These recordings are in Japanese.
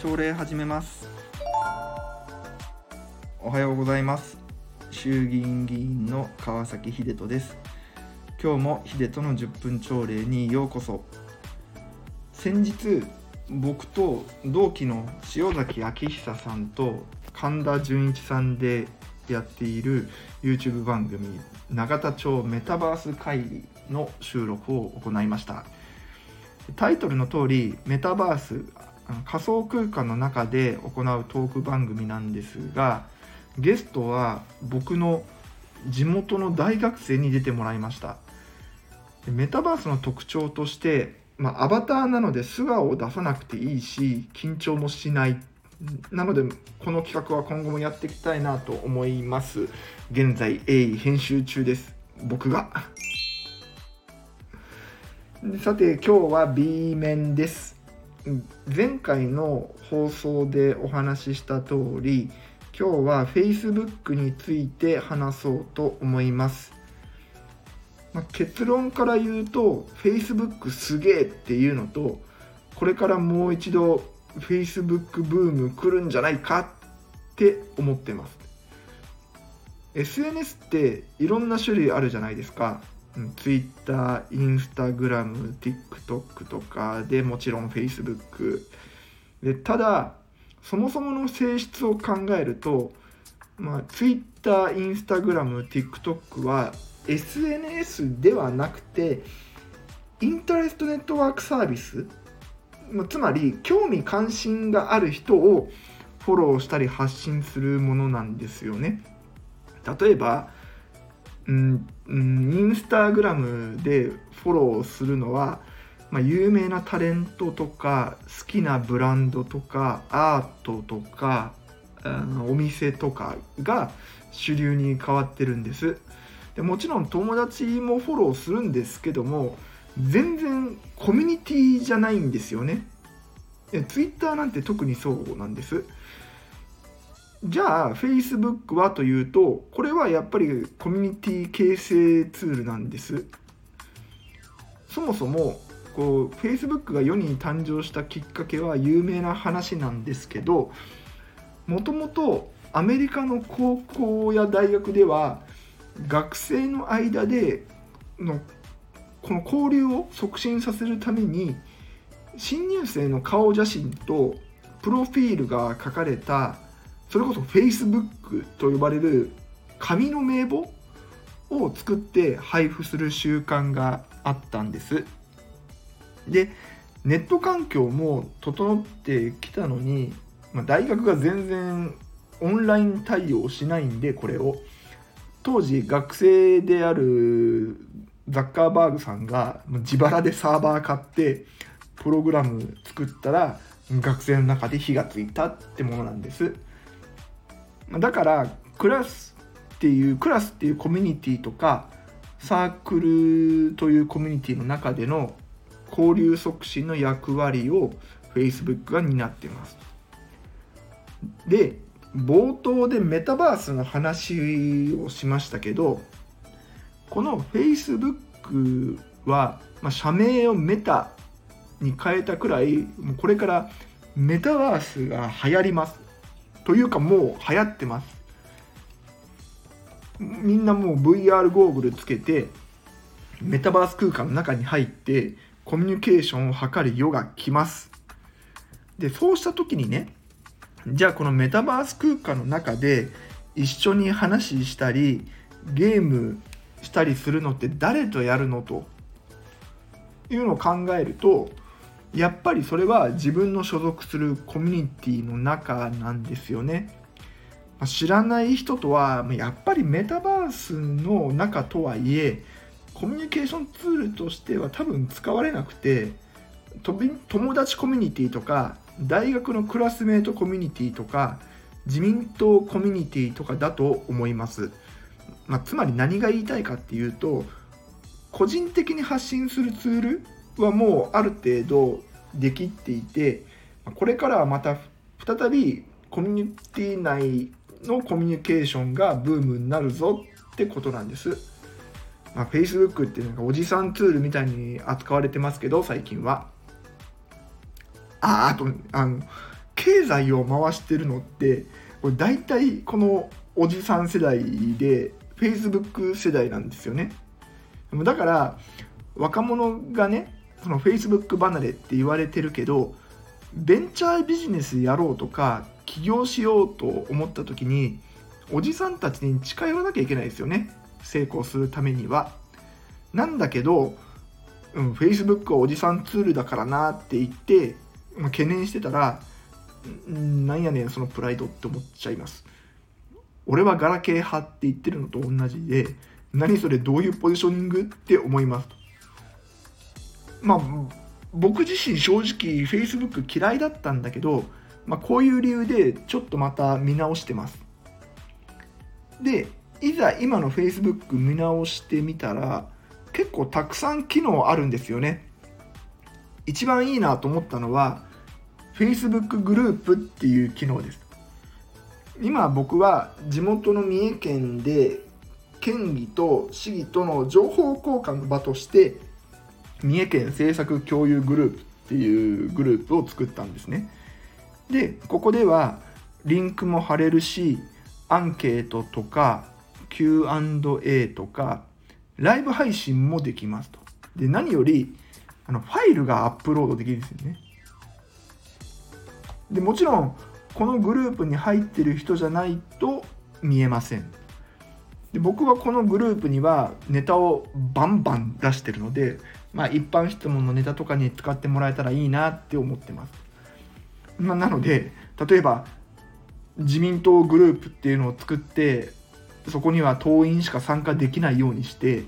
朝礼始めます。おはようございます。衆議院議員の川崎秀人です。今日も秀人の10分朝礼にようこそ。先日僕と同期の塩崎昭久さんと神田純一さんでやっている YouTube 番組「永田町メタバース会議」の収録を行いました。タイトルの通りメタバース仮想空間の中で行うトーク番組なんですがゲストは僕の地元の大学生に出てもらいました。メタバースの特徴としてまあ、アバターなので素顔を出さなくていいし緊張もしない。なのでこの企画は今後もやっていきたいなと思います。現在鋭意編集中です。僕が。さて今日は B 面です。前回の放送でお話しした通り今日は Facebook について話そうと思います。まあ、結論から言うと Facebook すげえっていうのとこれからもう一度 Facebook ブーム来るんじゃないかって思ってます。SNS っていろんな種類あるじゃないですか。Twitter、Instagram、TikTok とかでもちろん Facebook でただそもそもの性質を考えると、まあ、Twitter、Instagram、TikTok は SNS ではなくてインタレストネットワークサービス。つまり興味関心がある人をフォローしたり発信するものなんですよね。例えばうんインスタグラムでフォローするのは、まあ、有名なタレントとか好きなブランドとかアートとかお店とかが主流に変わってるんです。でもちろん友達もフォローするんですけども全然コミュニティじゃないんですよね。ツイッターなんて特にそうなんです。じゃあ Facebook はというとこれはやっぱりコミュニティ形成ツールなんです。そもそもこう Facebook が世に誕生したきっかけは有名な話なんですけどもともとアメリカの高校や大学では学生の間でのこの交流を促進させるために新入生の顔写真とプロフィールが書かれたそれこそ Facebook と呼ばれる紙の名簿を作って配布する習慣があったんです。でネット環境も整ってきたのに、まあ、大学が全然オンライン対応しないんでこれを当時学生であるザッカーバーグさんが自腹でサーバー買ってプログラム作ったら学生の中で火がついたってものなんですだからクラスっていうクラスっていうコミュニティとかサークルというコミュニティの中での交流促進の役割を Facebook が担っています。で冒頭でメタバースの話をしましたけどこの Facebook は、まあ、社名をメタに変えたくらいもうこれからメタバースが流行ります。というかもう流行ってます。みんなもう VR ゴーグルつけてメタバース空間の中に入ってコミュニケーションを図る世が来ます。でそうした時にねじゃあこのメタバース空間の中で一緒に話したりゲームしたりするのって誰とやるのというのを考えるとやっぱりそれは自分の所属するコミュニティの中なんですよね。知らない人とはやっぱりメタバースの中とはいえコミュニケーションツールとしては多分使われなくて友達コミュニティとか大学のクラスメートコミュニティとか自民党コミュニティとかだと思います、まあ、つまり何が言いたいかっていうと個人的に発信するツールはもうある程度できていてこれからはまた再びコミュニティ内のコミュニケーションがブームになるぞってことなんです。まあ、Facebook ってなんかおじさんツールみたいに扱われてますけど最近は。ああとあの経済を回してるのってこれ大体このおじさん世代で Facebook 世代なんですよねだから若者がねその Facebook 離れって言われてるけどベンチャービジネスやろうとか起業しようと思った時におじさんたちに近寄らなきゃいけないですよね。成功するためには。なんだけど、うん、Facebook はおじさんツールだからなって言って、まあ、懸念してたらなんやねんそのプライドって思っちゃいます。俺はガラケー派って言ってるのと同じで何それどういうポジショニングって思いますまあ僕自身正直 Facebook 嫌いだったんだけど、まあ、こういう理由でちょっとまた見直してます。でいざ今の Facebook 見直してみたら結構たくさん機能あるんですよね。一番いいなと思ったのは Facebook グループっていう機能です。今僕は地元の三重県で県議と市議との情報交換の場として三重県政策共有グループっていうグループを作ったんですね。でここではリンクも貼れるしアンケートとか Q&A とかライブ配信もできますと。で何よりあのファイルがアップロードできるんですよね。でもちろんこのグループに入ってる人じゃないと見えません。で僕はこのグループにはネタをバンバン出してるので、まあ、一般質問のネタとかに使ってもらえたらいいなって思ってます、まあ、なので例えば自民党グループっていうのを作ってそこには党員しか参加できないようにして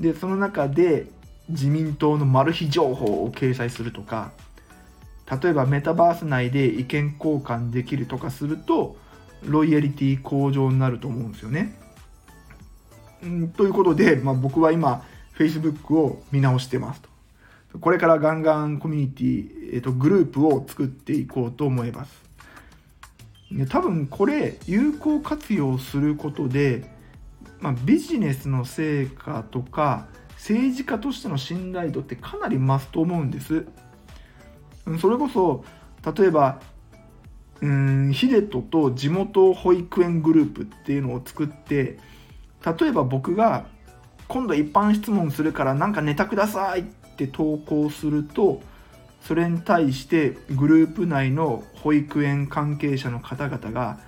でその中で自民党のマル秘情報を掲載するとか例えばメタバース内で意見交換できるとかするとロイヤリティ向上になると思うんですよね。んということで、まあ、僕は今 Facebook を見直してますと。これからガンガンコミュニティ、えー、とグループを作っていこうと思います。多分これ有効活用することで、まあ、ビジネスの成果とか政治家としての信頼度ってかなり増すと思うんです。それこそ例えばうんヒデトと地元保育園グループっていうのを作って例えば僕が今度一般質問するから何かネタくださいって投稿するとそれに対してグループ内の保育園関係者の方々が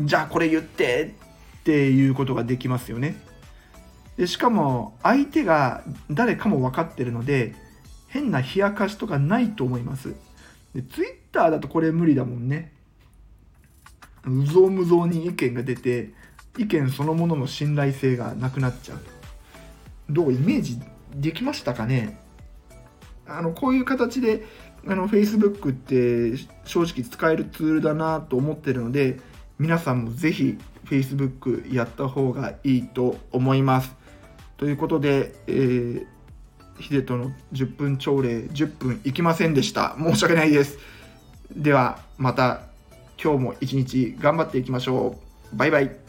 じゃあこれ言ってっていうことができますよねでしかも相手が誰かも分かってるので変な冷やかしとかないと思います。で、ツイッターだとこれ無理だもんね。うぞうむぞうに意見が出て、意見そのものの信頼性がなくなっちゃう。どうイメージできましたかね？あの、こういう形で、あの、Facebook って正直使えるツールだなと思ってるので、皆さんもぜひ Facebook やった方がいいと思います。ということで、えーヒデとの10分朝礼10分いきませんでした。申し訳ないです。ではまた今日も一日頑張っていきましょう。バイバイ。